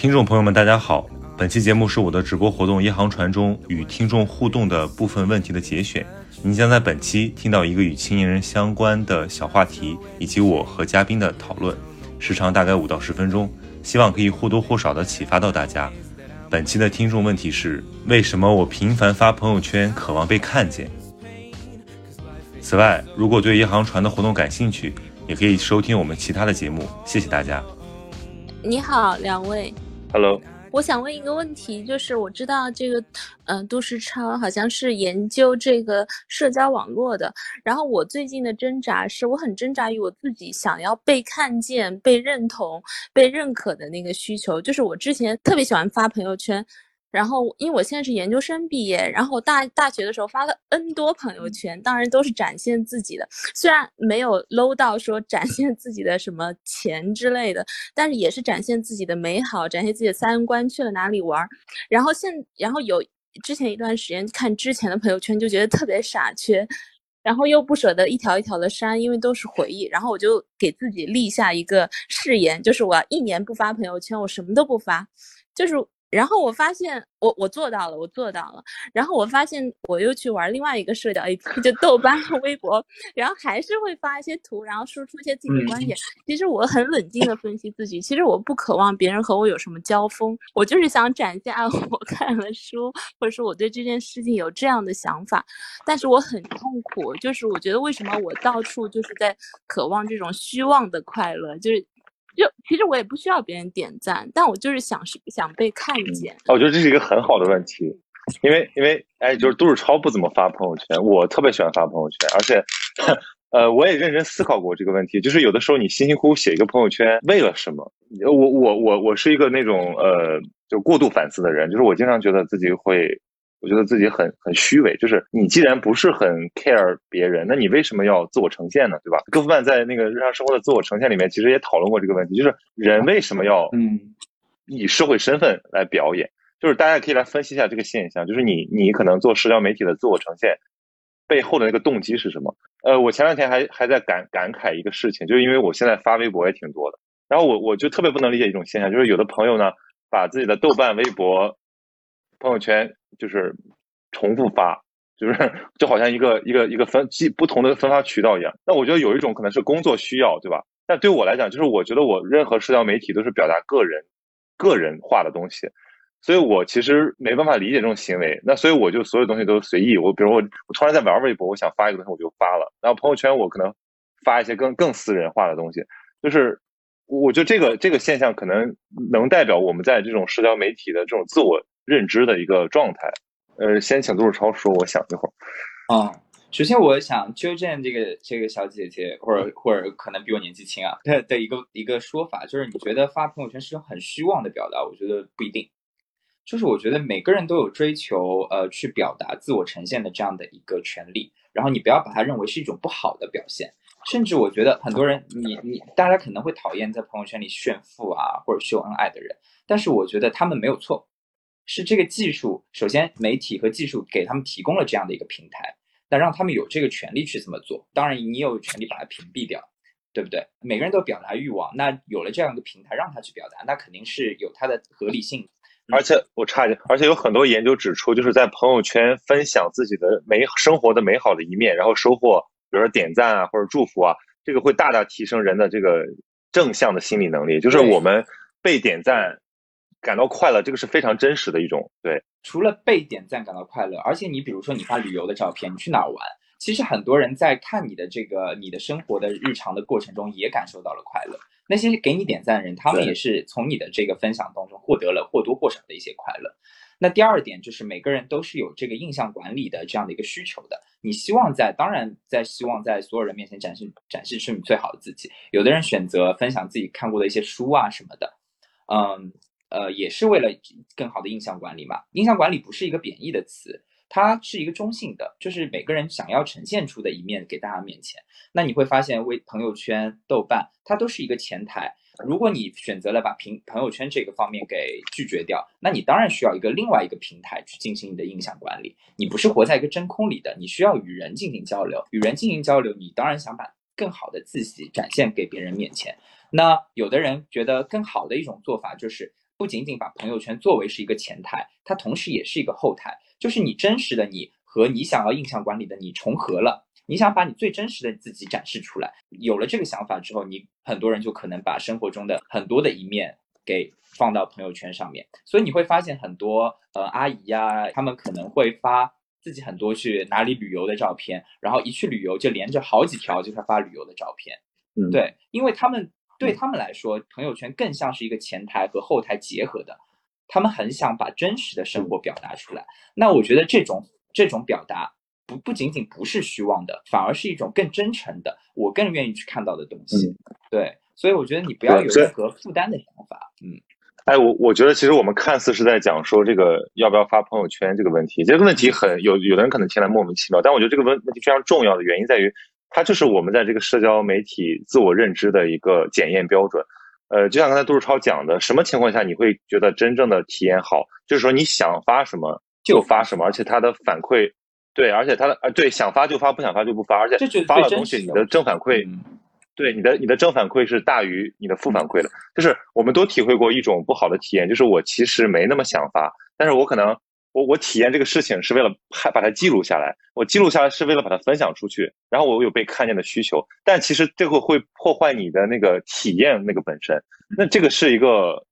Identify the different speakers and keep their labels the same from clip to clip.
Speaker 1: 听众朋友们，大家好。本期节目是我的直播活动《一航船》中与听众互动的部分问题的节选。您将在本期听到一个与青年人相关的小话题，以及我和嘉宾的讨论，时长大概五到十分钟，希望可以或多或少的启发到大家。本期的听众问题是：为什么我频繁发朋友圈，渴望被看见？此外，如果对《一航船》的活动感兴趣，也可以收听我们其他的节目。谢谢大家。
Speaker 2: 你好，两位。
Speaker 1: Hello，
Speaker 2: 我想问一个问题，就是我知道这个，嗯、杜世超好像是研究这个社交网络的。然后我最近的挣扎是，我很挣扎于我自己想要被看见、被认同、被认可的那个需求。就是我之前特别喜欢发朋友圈，然后因为我现在是研究生毕业，然后我大大学的时候发了 N 多朋友圈，当然都是展现自己的，虽然没有 low 到说展现自己的什么钱之类的，但是也是展现自己的美好，展现自己的三观，去了哪里玩儿。然后现然后有之前一段时间看之前的朋友圈，就觉得特别傻缺。然后又不舍得一条一条的删，因为都是回忆。然后我就给自己立下一个誓言，就是我要一年不发朋友圈，我什么都不发。就是，然后我发现我我做到了，我做到了。然后我发现我又去玩另外一个社交 APP，就豆瓣和微博，然后还是会发一些图，然后输出一些自己的观点。其实我很冷静的分析自己，其实我不渴望别人和我有什么交锋，我就是想展现啊，我看了书，或者说我对这件事情有这样的想法。但是我很痛苦，就是我觉得为什么我到处就是在渴望这种虚妄的快乐，就是。就其实我也不需要别人点赞，但我就是想是想被看见。
Speaker 3: 我觉得这是一个很好的问题，因为因为哎，就是杜世超不怎么发朋友圈，我特别喜欢发朋友圈，而且 呃，我也认真思考过这个问题，就是有的时候你辛辛苦苦写一个朋友圈，为了什么？我我我我是一个那种呃，就过度反思的人，就是我经常觉得自己会。我觉得自己很很虚伪，就是你既然不是很 care 别人，那你为什么要自我呈现呢？对吧？戈夫曼在那个日常生活的自我呈现里面，其实也讨论过这个问题，就是人为什么要
Speaker 4: 嗯
Speaker 3: 以社会身份来表演？就是大家可以来分析一下这个现象，就是你你可能做社交媒体的自我呈现背后的那个动机是什么？呃，我前两天还还在感感慨一个事情，就是因为我现在发微博也挺多的，然后我我就特别不能理解一种现象，就是有的朋友呢把自己的豆瓣、微博。朋友圈就是重复发，就是 就好像一个一个一个分既不同的分发渠道一样。那我觉得有一种可能是工作需要，对吧？但对我来讲，就是我觉得我任何社交媒体都是表达个人个人化的东西，所以我其实没办法理解这种行为。那所以我就所有东西都随意。我比如我我突然在玩微博，我想发一个东西我就发了。然后朋友圈我可能发一些更更私人化的东西，就是。我觉得这个这个现象可能能代表我们在这种社交媒体的这种自我认知的一个状态。呃，先请杜志超说，我想一会儿。
Speaker 4: 啊、首先我想纠正这个这个小姐姐，或者或者可能比我年纪轻啊的的一个一个说法，就是你觉得发朋友圈是种很虚妄的表达，我觉得不一定。就是我觉得每个人都有追求呃去表达自我呈现的这样的一个权利，然后你不要把它认为是一种不好的表现。甚至我觉得很多人，你你大家可能会讨厌在朋友圈里炫富啊或者秀恩爱的人，但是我觉得他们没有错，是这个技术，首先媒体和技术给他们提供了这样的一个平台，那让他们有这个权利去这么做。当然，你有权利把它屏蔽掉，对不对？每个人都有表达欲望，那有了这样一个平台让他去表达，那肯定是有它的合理性。
Speaker 3: 而且我差一点，而且有很多研究指出，就是在朋友圈分享自己的美生活的美好的一面，然后收获。比如说点赞啊，或者祝福啊，这个会大大提升人的这个正向的心理能力。就是我们被点赞感到快乐，这个是非常真实的一种。对，
Speaker 4: 除了被点赞感到快乐，而且你比如说你发旅游的照片，你去哪儿玩，其实很多人在看你的这个你的生活的日常的过程中也感受到了快乐。那些给你点赞的人，他们也是从你的这个分享当中获得了或多或少的一些快乐。那第二点就是每个人都是有这个印象管理的这样的一个需求的。你希望在当然在希望在所有人面前展示展示出你最好的自己。有的人选择分享自己看过的一些书啊什么的，嗯呃也是为了更好的印象管理嘛。印象管理不是一个贬义的词，它是一个中性的，就是每个人想要呈现出的一面给大家面前。那你会发现，微朋友圈、豆瓣，它都是一个前台。如果你选择了把平朋友圈这个方面给拒绝掉，那你当然需要一个另外一个平台去进行你的印象管理。你不是活在一个真空里的，你需要与人进行交流。与人进行交流，你当然想把更好的自己展现给别人面前。那有的人觉得更好的一种做法就是不仅仅把朋友圈作为是一个前台，它同时也是一个后台，就是你真实的你和你想要印象管理的你重合了。你想把你最真实的自己展示出来，有了这个想法之后，你很多人就可能把生活中的很多的一面给放到朋友圈上面，所以你会发现很多呃阿姨呀，他们可能会发自己很多去哪里旅游的照片，然后一去旅游就连着好几条就是发旅游的照片，
Speaker 3: 嗯，
Speaker 4: 对，因为他们对他们来说，朋友圈更像是一个前台和后台结合的，他们很想把真实的生活表达出来。那我觉得这种这种表达。不不仅仅不是虚妄的，反而是一种更真诚的，我更愿意去看到的东西。对，所以我觉得你不要有任何负担的想法。嗯，
Speaker 3: 哎，我我觉得其实我们看似是在讲说这个要不要发朋友圈这个问题，这个问题很有有的人可能听来莫名其妙，但我觉得这个问问题非常重要的原因在于，它就是我们在这个社交媒体自我认知的一个检验标准。呃，就像刚才杜志超讲的，什么情况下你会觉得真正的体验好？就是说你想发什么就发什么，而且它的反馈。对，而且它的呃，对，想发就发，不想发就不发，而且发了东西，你的正反馈，对你的你的正反馈是大于你的负反馈的。就是我们都体会过一种不好的体验，就是我其实没那么想发，但是我可能我我体验这个事情是为了还把它记录下来，我记录下来是为了把它分享出去，然后我有被看见的需求，但其实这个会破坏你的那个体验那个本身，那这个是一个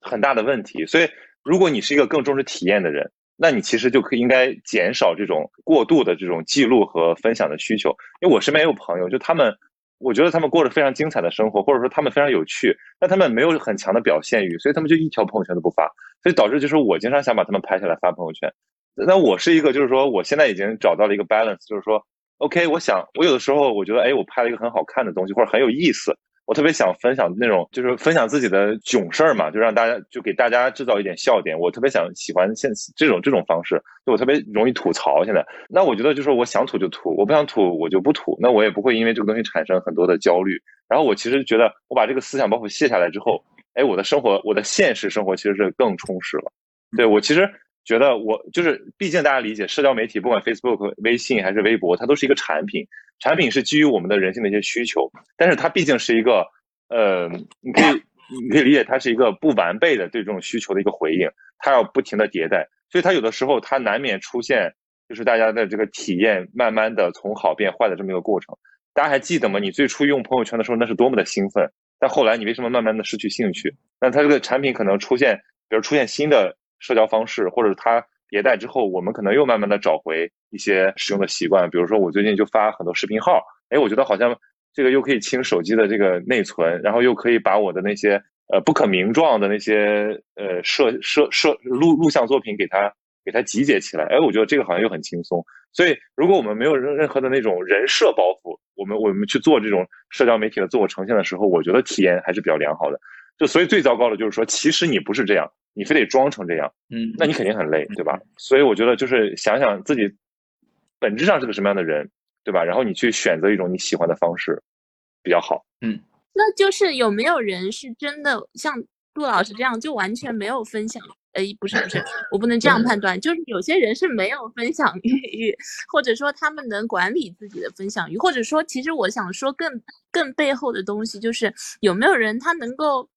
Speaker 3: 很大的问题。所以如果你是一个更重视体验的人。那你其实就可以应该减少这种过度的这种记录和分享的需求，因为我身边也有朋友，就他们，我觉得他们过着非常精彩的生活，或者说他们非常有趣，但他们没有很强的表现欲，所以他们就一条朋友圈都不发，所以导致就是我经常想把他们拍下来发朋友圈。那我是一个就是说我现在已经找到了一个 balance，就是说，OK，我想我有的时候我觉得哎，我拍了一个很好看的东西或者很有意思。我特别想分享那种，就是分享自己的囧事儿嘛，就让大家就给大家制造一点笑点。我特别想喜欢现这种这种方式，就我特别容易吐槽。现在，那我觉得就是我想吐就吐，我不想吐我就不吐。那我也不会因为这个东西产生很多的焦虑。然后我其实觉得，我把这个思想包袱卸下来之后，哎，我的生活，我的现实生活其实是更充实了。对我其实觉得，我就是，毕竟大家理解，社交媒体不管 Facebook、微信还是微博，它都是一个产品。产品是基于我们的人性的一些需求，但是它毕竟是一个，呃，你可以你可以理解它是一个不完备的对这种需求的一个回应，它要不停的迭代，所以它有的时候它难免出现就是大家的这个体验慢慢的从好变坏的这么一个过程。大家还记得吗？你最初用朋友圈的时候那是多么的兴奋，但后来你为什么慢慢的失去兴趣？那它这个产品可能出现，比如出现新的社交方式，或者它。迭代之后，我们可能又慢慢的找回一些使用的习惯。比如说，我最近就发很多视频号，哎，我觉得好像这个又可以清手机的这个内存，然后又可以把我的那些呃不可名状的那些呃摄摄摄录录像作品给它给它集结起来。哎，我觉得这个好像又很轻松。所以，如果我们没有任任何的那种人设包袱，我们我们去做这种社交媒体的自我呈现的时候，我觉得体验还是比较良好的。就所以最糟糕的就是说，其实你不是这样。你非得装成这样，
Speaker 4: 嗯，
Speaker 3: 那你肯定很累，对吧？所以我觉得就是想想自己本质上是个什么样的人，对吧？然后你去选择一种你喜欢的方式比较好。
Speaker 4: 嗯，
Speaker 2: 那就是有没有人是真的像杜老师这样，就完全没有分享？呃，不是不是，我不能这样判断，就是有些人是没有分享欲，或者说他们能管理自己的分享欲，或者说其实我想说更更背后的东西，就是有没有人他能够。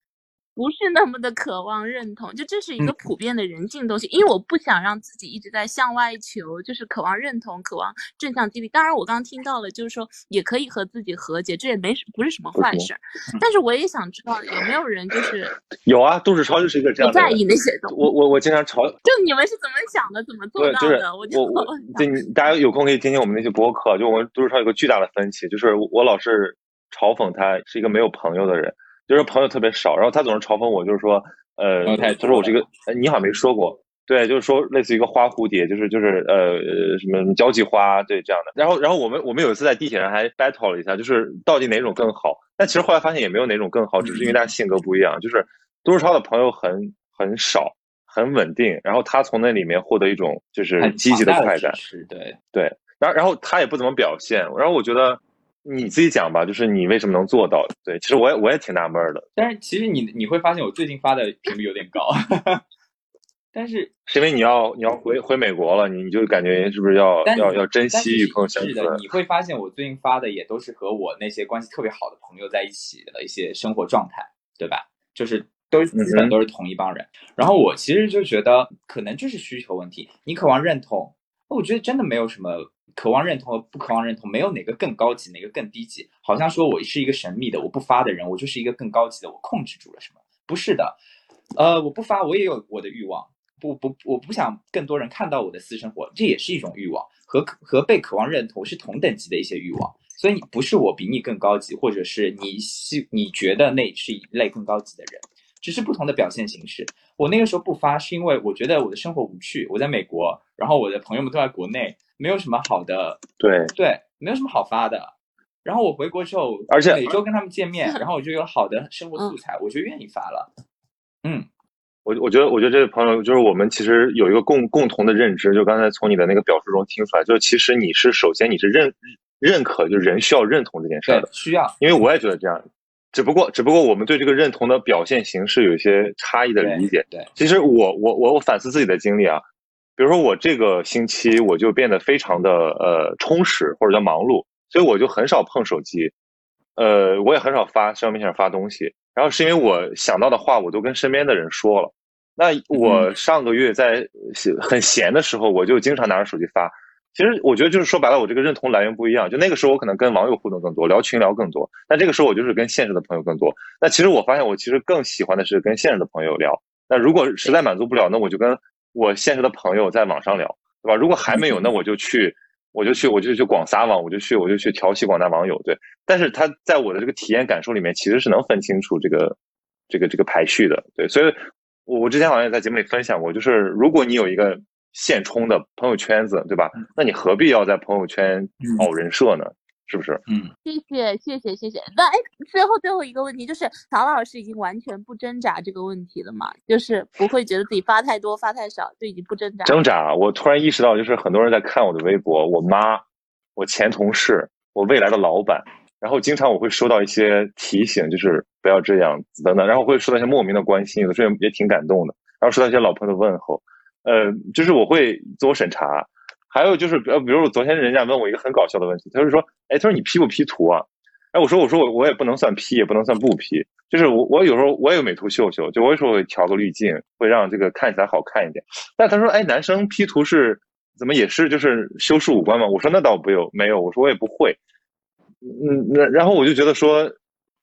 Speaker 2: 不是那么的渴望认同，就这是一个普遍的人性东西。因为我不想让自己一直在向外求，就是渴望认同、渴望正向激励。当然，我刚刚听到了，就是说也可以和自己和解，这也没不是什么坏事。但是我也想知道，有没有人就是
Speaker 3: 有啊？杜志超就是一个这样
Speaker 2: 不在意那些东西。
Speaker 3: 我我我经常嘲，
Speaker 2: 就你们是怎么想的？怎么做到的？
Speaker 3: 我
Speaker 2: 就
Speaker 3: 我对你大家有空可以听听我们那些播客。就我们杜志超有个巨大的分歧，就是我老是嘲讽他是一个没有朋友的人。就是朋友特别少，然后他总是嘲讽我，就是说，呃，他说我是一个，你好像没说过，对，就是说类似于一个花蝴蝶，就是就是呃什么什么交际花，对这样的。然后然后我们我们有一次在地铁上还 battle 了一下，就是到底哪种更好？但其实后来发现也没有哪种更好，只是因为大家性格不一样。就是杜世超的朋友很很少，很稳定，然后他从那里面获得一种就是积极的快感，
Speaker 4: 是对
Speaker 3: 对。然后然后他也不怎么表现，然后我觉得。你自己讲吧，就是你为什么能做到？对，其实我也我也挺纳闷的。
Speaker 4: 但是其实你你会发现，我最近发的频率有点高，但是
Speaker 3: 是因为你要你要回回美国了，你你就感觉是不是要要要珍惜与朋友相处？
Speaker 4: 是的，你会发现我最近发的也都是和我那些关系特别好的朋友在一起的一些生活状态，对吧？就是都基本都是同一帮人。然后我其实就觉得，可能就是需求问题。你渴望认同，我觉得真的没有什么渴望认同和不渴望认同，没有哪个更高级，哪个更低级。好像说我是一个神秘的，我不发的人，我就是一个更高级的，我控制住了什么？不是的，呃，我不发，我也有我的欲望。不不，我不想更多人看到我的私生活，这也是一种欲望，和和被渴望认同是同等级的一些欲望。所以你不是我比你更高级，或者是你希你觉得那是一类更高级的人，只是不同的表现形式。我那个时候不发，是因为我觉得我的生活无趣。我在美国，然后我的朋友们都在国内，没有什么好的，
Speaker 3: 对
Speaker 4: 对，没有什么好发的。然后我回国之后，
Speaker 3: 而且
Speaker 4: 每周跟他们见面，然后我就有好的生活素材，我就愿意发了。嗯。
Speaker 3: 我我觉得，我觉得这位朋友就是我们其实有一个共共同的认知，就刚才从你的那个表述中听出来，就是其实你是首先你是认认可，就是人需要认同这件事的，
Speaker 4: 需要，
Speaker 3: 因为我也觉得这样，只不过只不过我们对这个认同的表现形式有一些差异的理解。
Speaker 4: 对，
Speaker 3: 其实我我我我反思自己的经历啊，比如说我这个星期我就变得非常的呃充实或者叫忙碌，所以我就很少碰手机，呃，我也很少发社交媒体上发东西，然后是因为我想到的话我都跟身边的人说了。那我上个月在很闲的时候，我就经常拿着手机发。其实我觉得就是说白了，我这个认同来源不一样。就那个时候，我可能跟网友互动更多，聊群聊更多。但这个时候，我就是跟现实的朋友更多。那其实我发现，我其实更喜欢的是跟现实的朋友聊。那如果实在满足不了，那我就跟我现实的朋友在网上聊，对吧？如果还没有，那我就去，我就去，我就去广撒网，我就去，我就去调戏广大网友。对，但是他在我的这个体验感受里面，其实是能分清楚这个这个这个排序的。对，所以。我我之前好像也在节目里分享过，就是如果你有一个现充的朋友圈子，对吧？那你何必要在朋友圈搞人设呢？是不是？
Speaker 4: 嗯，
Speaker 2: 谢谢谢谢谢谢。那哎，最后最后一个问题就是，曹老师已经完全不挣扎这个问题了嘛？就是不会觉得自己发太多发太少，就已经不挣扎。
Speaker 3: 挣扎！我突然意识到，就是很多人在看我的微博，我妈、我前同事、我未来的老板。然后经常我会收到一些提醒，就是不要这样子等等，然后会收到一些莫名的关心，有的时候也挺感动的。然后收到一些老朋友的问候，呃，就是我会自我审查。还有就是，呃，比如昨天人家问我一个很搞笑的问题，他就说，哎，他说你 P 不 P 图啊？哎，我说我说我我也不能算 P，也不能算不 P，就是我我有时候我也有美图秀秀，就我有时候会调个滤镜，会让这个看起来好看一点。但他说，哎，男生 P 图是怎么也是就是修饰五官吗？我说那倒不有没有，我说我也不会。嗯，那然后我就觉得说，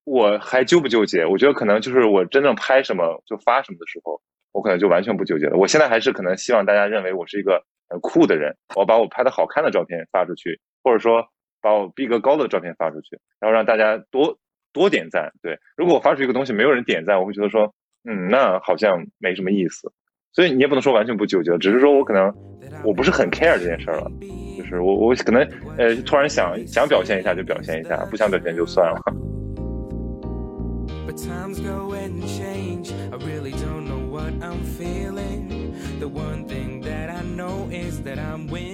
Speaker 3: 我还纠不纠结？我觉得可能就是我真正拍什么就发什么的时候，我可能就完全不纠结了。我现在还是可能希望大家认为我是一个很酷的人，我把我拍的好看的照片发出去，或者说把我逼格高的照片发出去，然后让大家多多点赞。对，如果我发出一个东西没有人点赞，我会觉得说，嗯，那好像没什么意思。所以你也不能说完全不纠结，只是说我可能我不是很 care 这件事儿了，就是我我可能呃突然想想表现一下就表现一下，不想表现就算了。
Speaker 5: I'm feeling. The one thing that I know is that I'm winning.